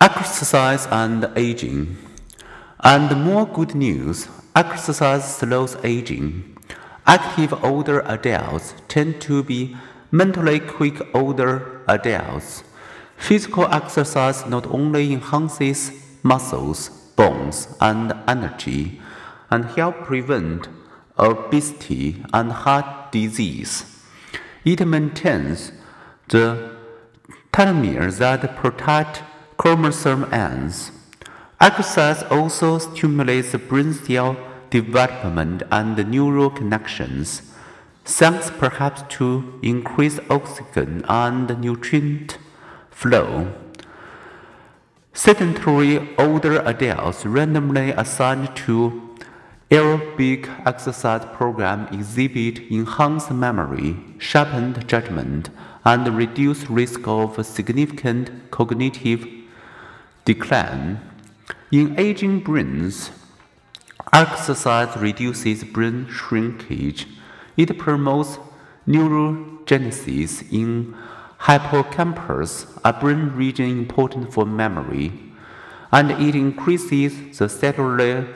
Exercise and aging. And more good news exercise slows aging. Active older adults tend to be mentally quick older adults. Physical exercise not only enhances muscles, bones, and energy, and help prevent obesity and heart disease. It maintains the telomere that protect chromosome ends. Exercise also stimulates brain cell development and neural connections, thanks perhaps to increased oxygen and nutrient flow. Sedentary older adults randomly assigned to aerobic exercise program exhibit enhanced memory, sharpened judgment, and reduced risk of significant cognitive decline. In aging brains, exercise reduces brain shrinkage. It promotes neurogenesis in hippocampus, a brain region important for memory, and it increases the cellular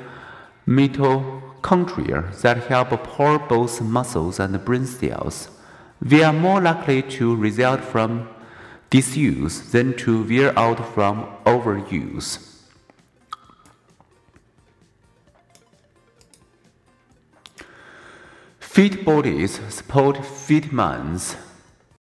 mitochondria that help power both muscles and brain cells. They are more likely to result from disuse than to wear out from overuse. Fit bodies support fit minds.